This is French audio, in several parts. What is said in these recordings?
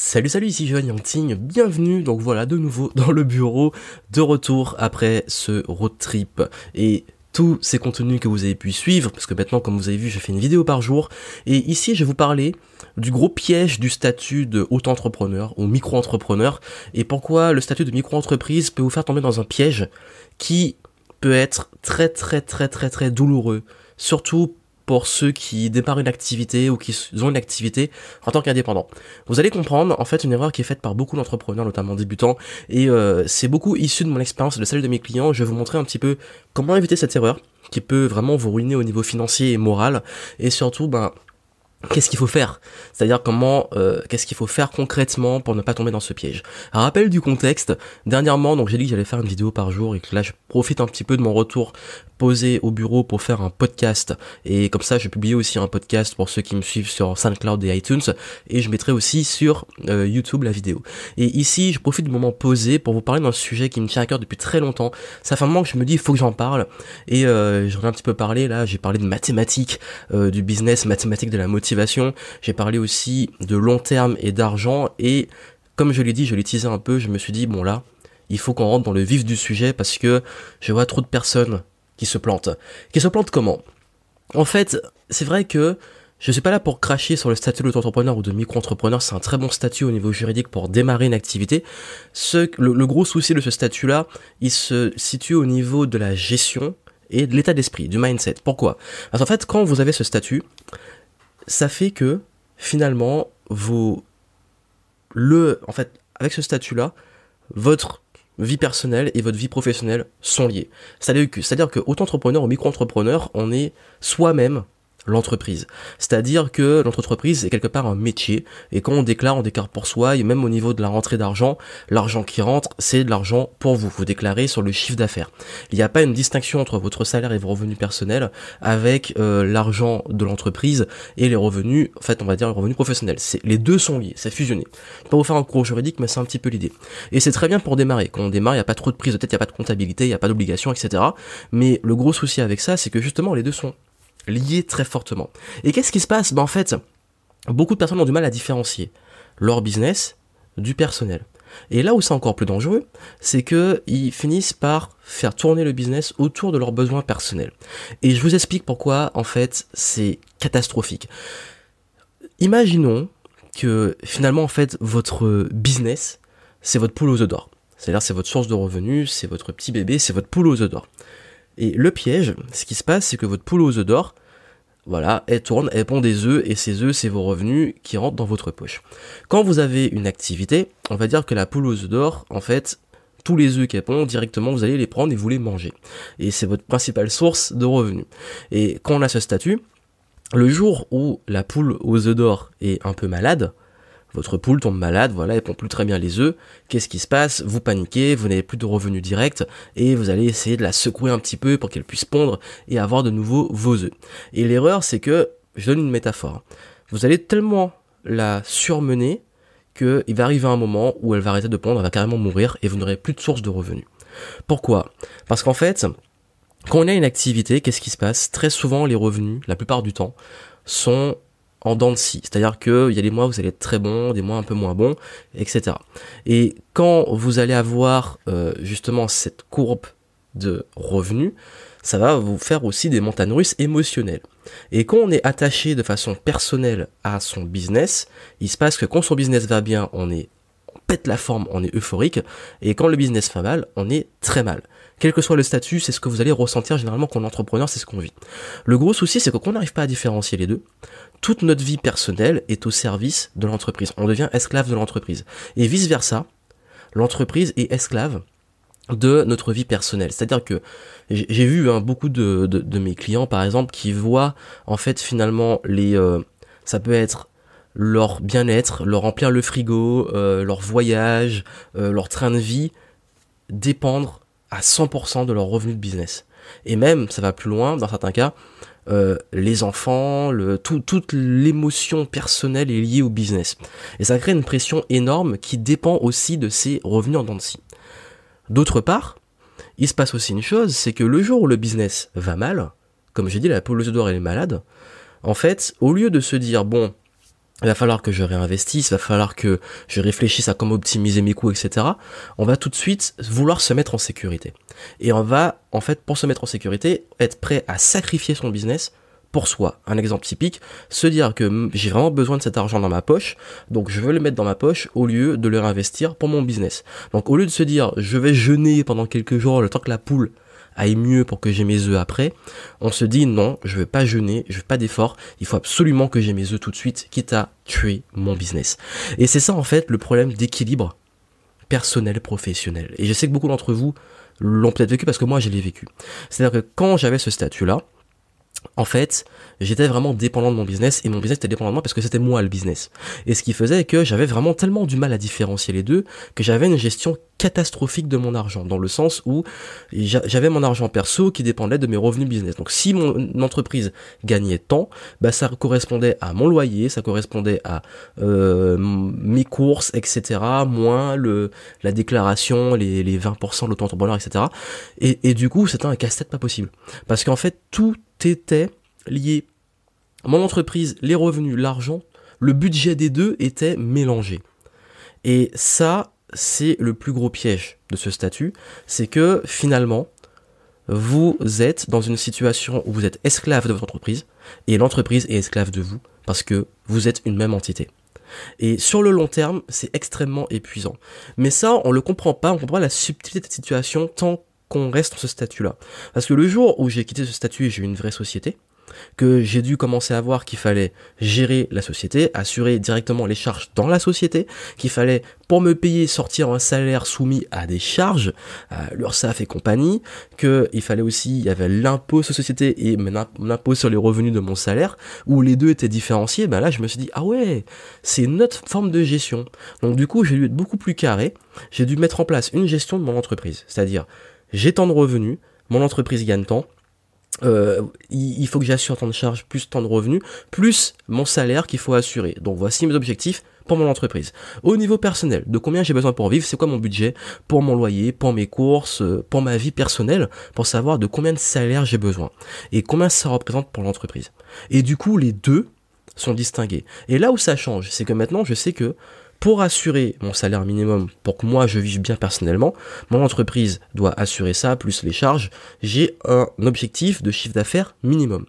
Salut salut ici Johan Yangting, bienvenue donc voilà de nouveau dans le bureau. De retour après ce road trip. Et tous ces contenus que vous avez pu suivre parce que maintenant comme vous avez vu je fais une vidéo par jour. Et ici je vais vous parler du gros piège du statut de auto-entrepreneur ou micro-entrepreneur. Et pourquoi le statut de micro-entreprise peut vous faire tomber dans un piège qui peut être très très très très très douloureux. Surtout pour ceux qui démarrent une activité ou qui ont une activité en tant qu'indépendant. Vous allez comprendre en fait une erreur qui est faite par beaucoup d'entrepreneurs, notamment débutants, et euh, c'est beaucoup issu de mon expérience de celle de mes clients. Je vais vous montrer un petit peu comment éviter cette erreur qui peut vraiment vous ruiner au niveau financier et moral, et surtout ben qu'est-ce qu'il faut faire? C'est-à-dire comment, euh, qu'est-ce qu'il faut faire concrètement pour ne pas tomber dans ce piège? Un rappel du contexte. Dernièrement, donc j'ai dit que j'allais faire une vidéo par jour et que là je profite un petit peu de mon retour posé au bureau pour faire un podcast. Et comme ça, je vais aussi un podcast pour ceux qui me suivent sur SoundCloud et iTunes. Et je mettrai aussi sur euh, YouTube la vidéo. Et ici, je profite du moment posé pour vous parler d'un sujet qui me tient à cœur depuis très longtemps. Ça fait un moment que je me dis, il faut que j'en parle. Et euh, j'en ai un petit peu parlé là. J'ai parlé de mathématiques, euh, du business, mathématiques de la motivation. J'ai parlé aussi de long terme et d'argent. Et comme je l'ai dit, je l'ai teasé un peu. Je me suis dit, bon là, il faut qu'on rentre dans le vif du sujet parce que je vois trop de personnes qui se plante. Qui se plante comment? En fait, c'est vrai que je suis pas là pour cracher sur le statut d'auto-entrepreneur ou de micro-entrepreneur, c'est un très bon statut au niveau juridique pour démarrer une activité. Le, gros souci de ce statut-là, il se situe au niveau de la gestion et de l'état d'esprit, du mindset. Pourquoi? Parce qu'en fait, quand vous avez ce statut, ça fait que finalement, vous le, en fait, avec ce statut-là, votre vie personnelle et votre vie professionnelle sont liées. C'est-à-dire que auto-entrepreneur ou micro-entrepreneur, on est soi-même l'entreprise. C'est-à-dire que notre entreprise est quelque part un métier, et quand on déclare, on déclare pour soi, et même au niveau de la rentrée d'argent, l'argent qui rentre, c'est de l'argent pour vous. Vous déclarez sur le chiffre d'affaires. Il n'y a pas une distinction entre votre salaire et vos revenus personnels avec euh, l'argent de l'entreprise et les revenus, en fait, on va dire les revenus professionnels. Les deux sont liés, c'est fusionné. Je vais pas vous faire un cours juridique, mais c'est un petit peu l'idée. Et c'est très bien pour démarrer. Quand on démarre, il n'y a pas trop de prise de tête, il n'y a pas de comptabilité, il n'y a pas d'obligation, etc. Mais le gros souci avec ça, c'est que justement, les deux sont liés très fortement. Et qu'est-ce qui se passe? Ben En fait, beaucoup de personnes ont du mal à différencier leur business du personnel. Et là où c'est encore plus dangereux, c'est que ils finissent par faire tourner le business autour de leurs besoins personnels. Et je vous explique pourquoi en fait c'est catastrophique. Imaginons que finalement en fait votre business c'est votre poule aux œufs d'or. C'est-à-dire c'est votre source de revenus, c'est votre petit bébé, c'est votre poule aux œufs d'or. Et le piège, ce qui se passe, c'est que votre poule aux œufs d'or, voilà, elle tourne, elle pond des œufs, et ces œufs, c'est vos revenus qui rentrent dans votre poche. Quand vous avez une activité, on va dire que la poule aux œufs d'or, en fait, tous les œufs qu'elle pond, directement, vous allez les prendre et vous les manger. Et c'est votre principale source de revenus. Et quand on a ce statut, le jour où la poule aux œufs d'or est un peu malade, votre poule tombe malade, voilà, elle pond plus très bien les œufs. Qu'est-ce qui se passe? Vous paniquez, vous n'avez plus de revenus directs et vous allez essayer de la secouer un petit peu pour qu'elle puisse pondre et avoir de nouveau vos œufs. Et l'erreur, c'est que, je donne une métaphore, vous allez tellement la surmener qu'il va arriver un moment où elle va arrêter de pondre, elle va carrément mourir et vous n'aurez plus de source de revenus. Pourquoi? Parce qu'en fait, quand on a une activité, qu'est-ce qui se passe? Très souvent, les revenus, la plupart du temps, sont en dents de scie. C'est-à-dire qu'il y a des mois où vous allez être très bon, des mois un peu moins bons, etc. Et quand vous allez avoir euh, justement cette courbe de revenus, ça va vous faire aussi des montagnes russes émotionnelles. Et quand on est attaché de façon personnelle à son business, il se passe que quand son business va bien, on est on pète la forme, on est euphorique, et quand le business va mal, on est très mal. Quel que soit le statut, c'est ce que vous allez ressentir généralement quand on est entrepreneur, c'est ce qu'on vit. Le gros souci, c'est que quand on n'arrive pas à différencier les deux, toute notre vie personnelle est au service de l'entreprise. On devient esclave de l'entreprise. Et vice versa, l'entreprise est esclave de notre vie personnelle. C'est-à-dire que j'ai vu hein, beaucoup de, de, mes clients, par exemple, qui voient en fait finalement les... Euh, ça peut être leur bien-être, leur remplir le frigo, euh, leur voyage, euh, leur train de vie, dépendre à 100% de leur revenu de business. Et même, ça va plus loin, dans certains cas, euh, les enfants, le, tout, toute l'émotion personnelle est liée au business. Et ça crée une pression énorme qui dépend aussi de ses revenus en dents de scie. D'autre part, il se passe aussi une chose, c'est que le jour où le business va mal, comme j'ai dit, la poule d'or elle est malade, en fait, au lieu de se dire, bon, il va falloir que je réinvestisse, il va falloir que je réfléchisse à comment optimiser mes coûts, etc. On va tout de suite vouloir se mettre en sécurité. Et on va, en fait, pour se mettre en sécurité, être prêt à sacrifier son business pour soi. Un exemple typique, se dire que j'ai vraiment besoin de cet argent dans ma poche, donc je veux le mettre dans ma poche au lieu de le réinvestir pour mon business. Donc au lieu de se dire je vais jeûner pendant quelques jours le temps que la poule aille mieux pour que j'ai mes œufs après, on se dit non, je vais pas jeûner, je veux pas d'effort, il faut absolument que j'ai mes œufs tout de suite, quitte à tuer mon business. Et c'est ça en fait le problème d'équilibre personnel professionnel. Et je sais que beaucoup d'entre vous l'ont peut-être vécu parce que moi je l'ai vécu. C'est-à-dire que quand j'avais ce statut-là, en fait, j'étais vraiment dépendant de mon business et mon business était dépendant de moi parce que c'était moi le business. Et ce qui faisait que j'avais vraiment tellement du mal à différencier les deux que j'avais une gestion catastrophique de mon argent dans le sens où j'avais mon argent perso qui dépendait de mes revenus business. Donc si mon entreprise gagnait tant, bah ça correspondait à mon loyer, ça correspondait à euh, mes courses, etc. Moins le la déclaration, les, les 20% de l'auto-entrepreneur, etc. Et, et du coup c'était un casse-tête pas possible parce qu'en fait tout était lié. Mon entreprise, les revenus, l'argent, le budget des deux était mélangé. Et ça, c'est le plus gros piège de ce statut, c'est que finalement, vous êtes dans une situation où vous êtes esclave de votre entreprise et l'entreprise est esclave de vous parce que vous êtes une même entité. Et sur le long terme, c'est extrêmement épuisant. Mais ça, on le comprend pas, on comprend pas la subtilité de cette situation tant qu'on reste dans ce statut-là. Parce que le jour où j'ai quitté ce statut et j'ai eu une vraie société, que j'ai dû commencer à voir qu'il fallait gérer la société, assurer directement les charges dans la société, qu'il fallait pour me payer sortir un salaire soumis à des charges, à l'URSSAF et compagnie, qu'il fallait aussi, il y avait l'impôt sur société et mon impôt sur les revenus de mon salaire, où les deux étaient différenciés, ben là je me suis dit, ah ouais, c'est une autre forme de gestion. Donc du coup j'ai dû être beaucoup plus carré, j'ai dû mettre en place une gestion de mon entreprise, c'est-à-dire j'ai tant de revenus, mon entreprise gagne tant, euh, il faut que j'assure tant de charges, plus tant de revenus, plus mon salaire qu'il faut assurer. Donc voici mes objectifs pour mon entreprise. Au niveau personnel, de combien j'ai besoin pour vivre, c'est quoi mon budget pour mon loyer, pour mes courses, euh, pour ma vie personnelle, pour savoir de combien de salaire j'ai besoin et combien ça représente pour l'entreprise. Et du coup, les deux sont distingués. Et là où ça change, c'est que maintenant je sais que pour assurer mon salaire minimum, pour que moi je vive bien personnellement, mon entreprise doit assurer ça, plus les charges, j'ai un objectif de chiffre d'affaires minimum.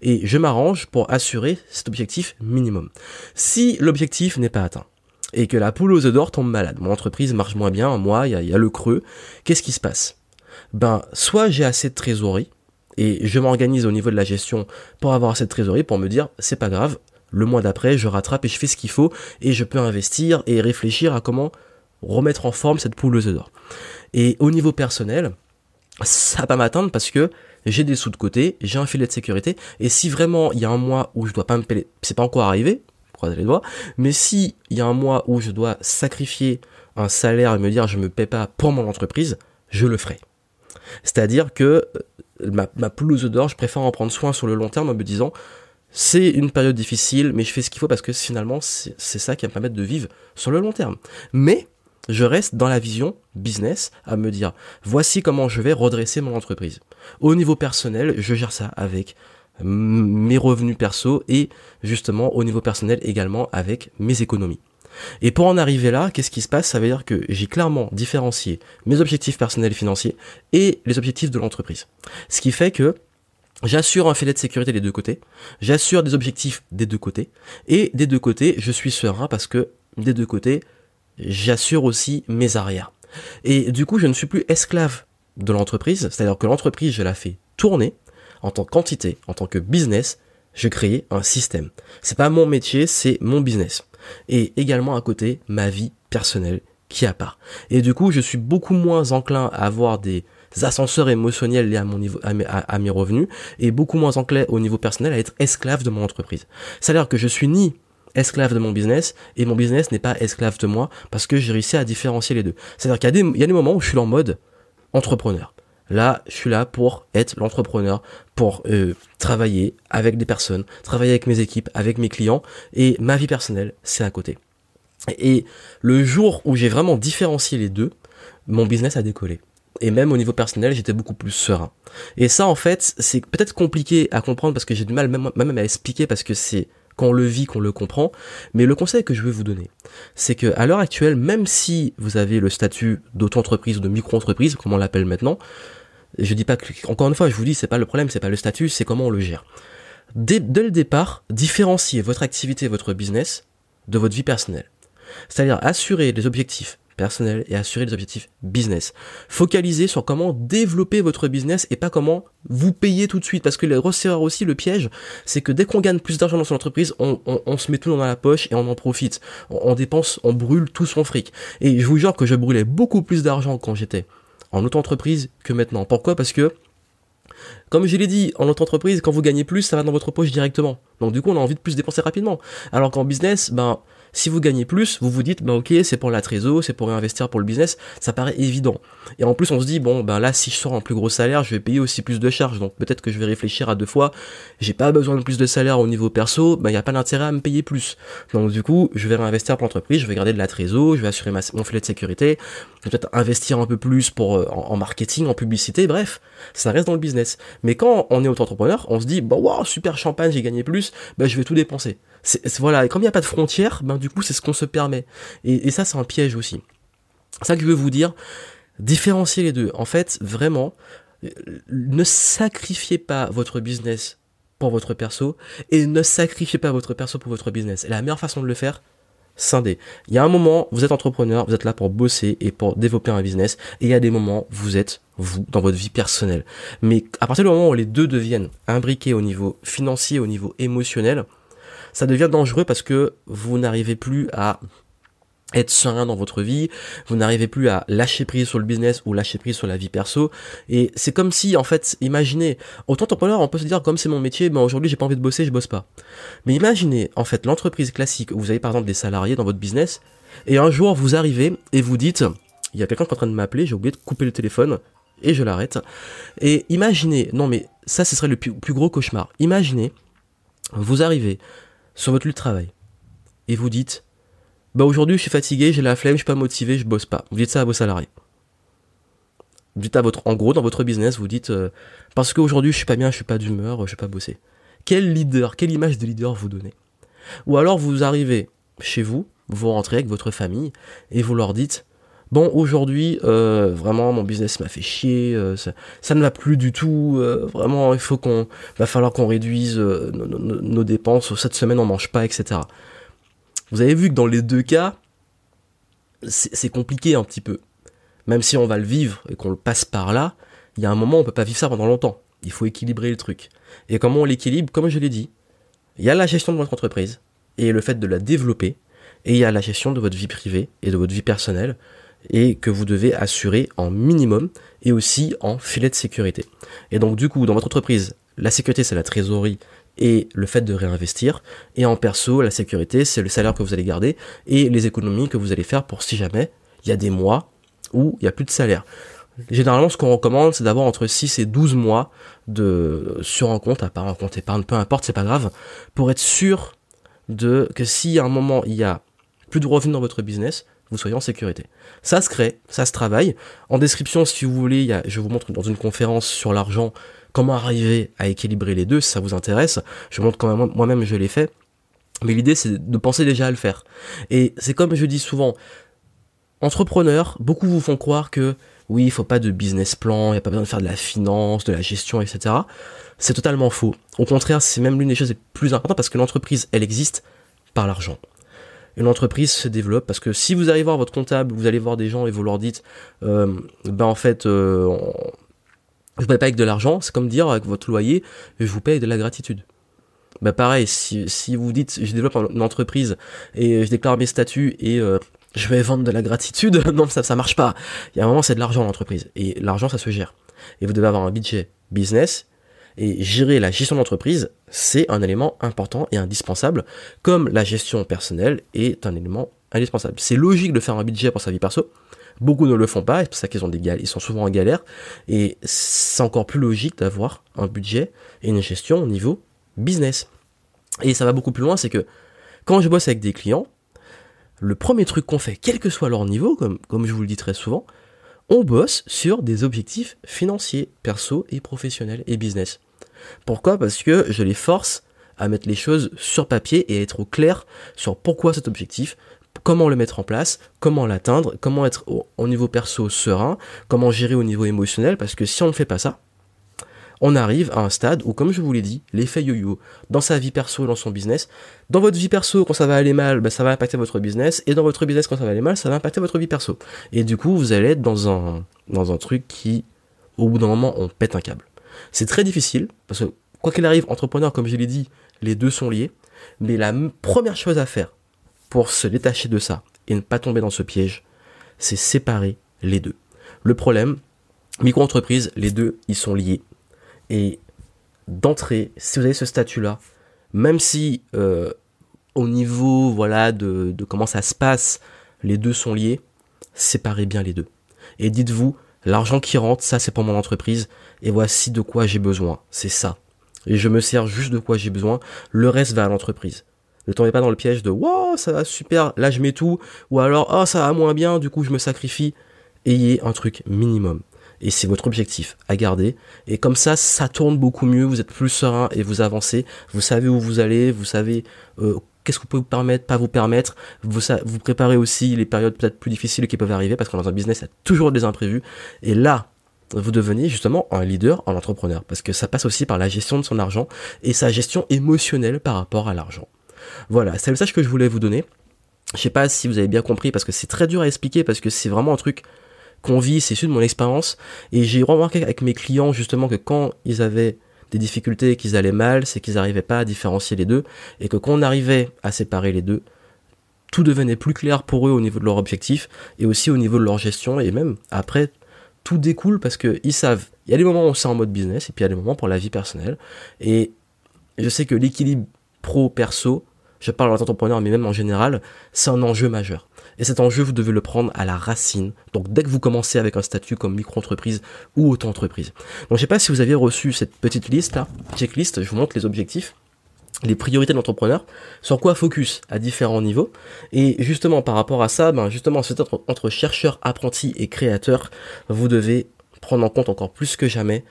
Et je m'arrange pour assurer cet objectif minimum. Si l'objectif n'est pas atteint, et que la poule aux œufs d'or tombe malade, mon entreprise marche moins bien, moi, il y, a, le creux, qu'est-ce qui se passe? Ben, soit j'ai assez de trésorerie, et je m'organise au niveau de la gestion pour avoir assez de trésorerie pour me dire c'est pas grave, le mois d'après, je rattrape et je fais ce qu'il faut et je peux investir et réfléchir à comment remettre en forme cette poule aux d'or. Et au niveau personnel, ça va m'atteindre parce que j'ai des sous de côté, j'ai un filet de sécurité et si vraiment il y a un mois où je dois pas me payer, c'est pas encore arrivé, croisez les doigts, mais si il y a un mois où je dois sacrifier un salaire et me dire je me paie pas pour mon entreprise, je le ferai. C'est-à-dire que euh, ma, ma d'or, je préfère en prendre soin sur le long terme en me disant c'est une période difficile, mais je fais ce qu'il faut parce que finalement, c'est ça qui va me permettre de vivre sur le long terme. Mais je reste dans la vision business à me dire, voici comment je vais redresser mon entreprise. Au niveau personnel, je gère ça avec mes revenus perso et justement au niveau personnel également avec mes économies. Et pour en arriver là, qu'est-ce qui se passe? Ça veut dire que j'ai clairement différencié mes objectifs personnels et financiers et les objectifs de l'entreprise. Ce qui fait que J'assure un filet de sécurité des deux côtés, j'assure des objectifs des deux côtés, et des deux côtés, je suis serein parce que des deux côtés, j'assure aussi mes arrières. Et du coup, je ne suis plus esclave de l'entreprise, c'est-à-dire que l'entreprise, je la fais tourner en tant qu'entité, en tant que business, je crée un système. C'est pas mon métier, c'est mon business. Et également à côté, ma vie personnelle qui a part. Et du coup, je suis beaucoup moins enclin à avoir des ascenseurs émotionnels liés à mon niveau, à mes, revenus, et beaucoup moins enclin au niveau personnel à être esclave de mon entreprise. C'est-à-dire que je suis ni esclave de mon business et mon business n'est pas esclave de moi parce que j'ai réussi à différencier les deux. C'est-à-dire qu'il y y a des moments où je suis en mode entrepreneur. Là, je suis là pour être l'entrepreneur, pour euh, travailler avec des personnes, travailler avec mes équipes, avec mes clients, et ma vie personnelle, c'est à côté. Et le jour où j'ai vraiment différencié les deux, mon business a décollé et même au niveau personnel, j'étais beaucoup plus serein. Et ça, en fait, c'est peut-être compliqué à comprendre parce que j'ai du mal même, même à expliquer parce que c'est quand on le vit, qu'on le comprend. Mais le conseil que je veux vous donner, c'est que à l'heure actuelle, même si vous avez le statut d'auto-entreprise ou de micro-entreprise, comme on l'appelle maintenant, je dis pas que, encore une fois, je vous dis, c'est pas le problème, c'est pas le statut, c'est comment on le gère. Dès, le départ, différenciez votre activité, votre business de votre vie personnelle. C'est-à-dire assurer les objectifs personnels et assurer les objectifs business. Focalisez sur comment développer votre business et pas comment vous payer tout de suite. Parce que le erreur aussi, le piège, c'est que dès qu'on gagne plus d'argent dans son entreprise, on, on, se met tout dans la poche et on en profite. On, dépense, on brûle tout son fric. Et je vous jure que je brûlais beaucoup plus d'argent quand j'étais en auto-entreprise que maintenant. Pourquoi? Parce que comme je l'ai dit, en auto-entreprise, quand vous gagnez plus, ça va dans votre poche directement. Donc du coup, on a envie de plus dépenser rapidement. Alors qu'en business, ben, si vous gagnez plus, vous vous dites, bah ok, c'est pour la trésor, c'est pour réinvestir pour le business, ça paraît évident. Et en plus, on se dit, bon, ben là, si je sors un plus gros salaire, je vais payer aussi plus de charges, donc peut-être que je vais réfléchir à deux fois, j'ai pas besoin de plus de salaire au niveau perso, ben il n'y a pas d'intérêt à me payer plus. Donc du coup, je vais réinvestir pour l'entreprise, je vais garder de la trésor, je vais assurer mon filet de sécurité, peut-être investir un peu plus pour euh, en, marketing, en publicité, bref, ça reste dans le business. Mais quand on est auto-entrepreneur, on se dit, bah wow, super champagne, j'ai gagné plus, ben je vais tout dépenser voilà, et comme il n'y a pas de frontières, ben du coup c'est ce qu'on se permet. Et, ça c'est un piège aussi. Ça que je veux vous dire, différencier les deux. En fait, vraiment, ne sacrifiez pas votre business pour votre perso et ne sacrifiez pas votre perso pour votre business. Et la meilleure façon de le faire, scinder. Il y a un moment, vous êtes entrepreneur, vous êtes là pour bosser et pour développer un business, et il y a des moments, vous êtes vous dans votre vie personnelle. Mais à partir du moment où les deux deviennent imbriqués au niveau financier, au niveau émotionnel, ça devient dangereux parce que vous n'arrivez plus à être serein dans votre vie, vous n'arrivez plus à lâcher prise sur le business ou lâcher prise sur la vie perso. Et c'est comme si, en fait, imaginez, autant entrepreneur, on peut se dire, comme c'est mon métier, ben aujourd'hui j'ai pas envie de bosser, je bosse pas. Mais imaginez, en fait, l'entreprise classique où vous avez par exemple des salariés dans votre business, et un jour vous arrivez et vous dites, il y a quelqu'un qui est en train de m'appeler, j'ai oublié de couper le téléphone, et je l'arrête. Et imaginez, non mais ça ce serait le plus, plus gros cauchemar. Imaginez, vous arrivez, sur votre lieu de travail et vous dites bah aujourd'hui je suis fatigué, j'ai la flemme, je suis pas motivé, je bosse pas. Vous dites ça à vos salariés. Vous dites à votre en gros dans votre business, vous dites euh, parce qu'aujourd'hui je suis pas bien, je suis pas d'humeur, je vais pas bosser. Quel leader, quelle image de leader vous donnez? Ou alors vous arrivez chez vous, vous rentrez avec votre famille et vous leur dites bon aujourd'hui euh, vraiment mon business m'a fait chier euh, ça, ne va plus du tout euh, vraiment il faut qu'on va falloir qu'on réduise nos, dépenses. Cette semaine on mange pas etc vous avez vu que dans les deux cas c'est compliqué un petit peu. Même si on va le vivre et qu'on le passe par là il y a un moment on peut pas vivre ça pendant longtemps. Il faut équilibrer le truc. Et comment on l'équilibre? Comme je l'ai dit il y a la gestion de votre entreprise et le fait de la développer et il y a la gestion de votre vie privée et de votre vie personnelle et que vous devez assurer en minimum et aussi en filet de sécurité. Et donc du coup, dans votre entreprise, la sécurité c'est la trésorerie et le fait de réinvestir. Et en perso, la sécurité c'est le salaire que vous allez garder et les économies que vous allez faire pour si jamais il y a des mois où il n'y a plus de salaire. Généralement, ce qu'on recommande, c'est d'avoir entre 6 et 12 mois de sur un compte, à part un compte épargne, peu importe, c'est pas grave, pour être sûr de que si à un moment il y a plus de revenus dans votre business, vous soyez en sécurité. Ça se crée, ça se travaille. En description, si vous voulez, je vous montre dans une conférence sur l'argent comment arriver à équilibrer les deux, si ça vous intéresse. Je montre quand même, moi-même je l'ai fait. Mais l'idée, c'est de penser déjà à le faire. Et c'est comme je dis souvent, entrepreneurs, beaucoup vous font croire que oui, il faut pas de business plan, il n'y a pas besoin de faire de la finance, de la gestion, etc. C'est totalement faux. Au contraire, c'est même l'une des choses les plus importantes parce que l'entreprise, elle existe par l'argent une entreprise se développe parce que si vous allez voir votre comptable, vous allez voir des gens et vous leur dites, euh, ben en fait, euh, je vous paye pas avec de l'argent, c'est comme dire avec votre loyer, je vous paye de la gratitude. Ben pareil, si, vous dites, je développe une entreprise et je déclare mes statuts et euh, je vais vendre de la gratitude, non ça ça marche pas. Il y a un moment c'est de l'argent l'entreprise et l'argent ça se gère. Et vous devez avoir un budget business et gérer la gestion d'entreprise, c'est un élément important et indispensable, comme la gestion personnelle est un élément indispensable. C'est logique de faire un budget pour sa vie perso. Beaucoup ne le font pas, c'est pour ça qu'ils ont des ils sont souvent en galère. Et c'est encore plus logique d'avoir un budget et une gestion au niveau business. Et ça va beaucoup plus loin, c'est que quand je bosse avec des clients, le premier truc qu'on fait, quel que soit leur niveau, comme je vous le dis très souvent, on bosse sur des objectifs financiers, perso et professionnels et business. Pourquoi? Parce que je les force à mettre les choses sur papier et à être au clair sur pourquoi cet objectif, comment le mettre en place, comment l'atteindre, comment être au, niveau perso serein, comment gérer au niveau émotionnel, parce que si on ne fait pas ça, on arrive à un stade où, comme je vous l'ai dit, l'effet yo-yo dans sa vie perso, dans son business, dans votre vie perso, quand ça va aller mal, bah, ça va impacter votre business, et dans votre business, quand ça va aller mal, ça va impacter votre vie perso. Et du coup, vous allez être dans un, dans un truc qui, au bout d'un moment, on pète un câble. C'est très difficile, parce que, quoi qu'il arrive, entrepreneur, comme je l'ai dit, les deux sont liés, mais la première chose à faire pour se détacher de ça et ne pas tomber dans ce piège, c'est séparer les deux. Le problème, micro-entreprise, les deux, ils sont liés. Et d'entrée, si vous avez ce statut-là, même si euh, au niveau voilà de, de, comment ça se passe, les deux sont liés, séparez bien les deux. Et dites-vous, l'argent qui rentre, ça c'est pour mon entreprise, et voici de quoi j'ai besoin. C'est ça. Et je me sers juste de quoi j'ai besoin, le reste va à l'entreprise. Ne tombez pas dans le piège de wow, ça va super, là je mets tout, ou alors oh ça va moins bien, du coup je me sacrifie. Ayez un truc minimum et c'est votre objectif à garder. Et comme ça, ça tourne beaucoup mieux, vous êtes plus serein et vous avancez, vous savez où vous allez, vous savez euh, qu'est-ce que vous pouvez vous permettre, pas vous permettre, vous, préparez aussi les périodes peut-être plus difficiles qui peuvent arriver, parce que dans un business, il y a toujours des imprévus. Et là, vous devenez justement un leader, un entrepreneur, parce que ça passe aussi par la gestion de son argent et sa gestion émotionnelle par rapport à l'argent. Voilà, c'est le message que je voulais vous donner. Je sais pas si vous avez bien compris parce que c'est très dur à expliquer parce que c'est vraiment un truc qu'on vit, c'est issu de mon expérience. Et j'ai remarqué avec mes clients justement que quand ils avaient des difficultés et qu'ils allaient mal, c'est qu'ils n'arrivaient pas à différencier les deux. Et que quand on arrivait à séparer les deux, tout devenait plus clair pour eux au niveau de leur objectif et aussi au niveau de leur gestion. Et même après, tout découle parce qu'ils savent, il y a des moments où c'est en mode business et puis il y a des moments pour la vie personnelle. Et je sais que l'équilibre pro-perso, je parle en entrepreneur mais même en général, c'est un enjeu majeur. Et cet enjeu, vous devez le prendre à la racine. Donc dès que vous commencez avec un statut comme micro-entreprise ou auto-entreprise. Donc je sais pas si vous aviez reçu cette petite liste là, checklist, je vous montre les objectifs les priorités de l'entrepreneur, sur quoi focus à différents niveaux. Et justement, par rapport à ça, ben justement, c'est entre, entre chercheur, apprenti et créateur, vous devez prendre en compte encore plus que jamais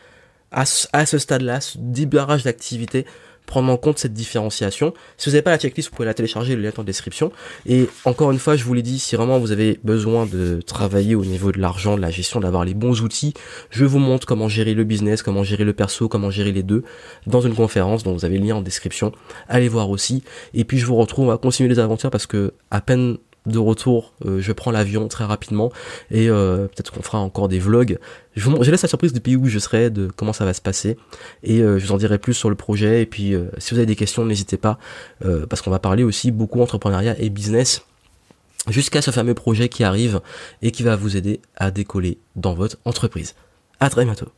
à, à ce stade-là, ce débarrage d'activité, prendre en compte cette différenciation. Si vous n'avez pas la checklist, vous pouvez la télécharger, le lien est en description. Et encore une fois, je vous l'ai dit, si vraiment vous avez besoin de travailler au niveau de l'argent, de la gestion, d'avoir les bons outils, je vous montre comment gérer le business, comment gérer le perso, comment gérer les deux dans une conférence dont vous avez le lien en description. Allez voir aussi. Et puis je vous retrouve, on continuer les aventures parce que à peine de retour, euh, je prends l'avion très rapidement et euh, peut-être qu'on fera encore des vlogs. Je, vous, laisse la surprise du pays où je serai, de comment ça va se passer et euh, je vous en dirai plus sur le projet. Et puis si vous avez des questions, n'hésitez pas parce qu'on va parler aussi beaucoup entrepreneuriat et business jusqu'à ce fameux projet qui arrive et qui va vous aider à décoller dans votre entreprise. À très bientôt.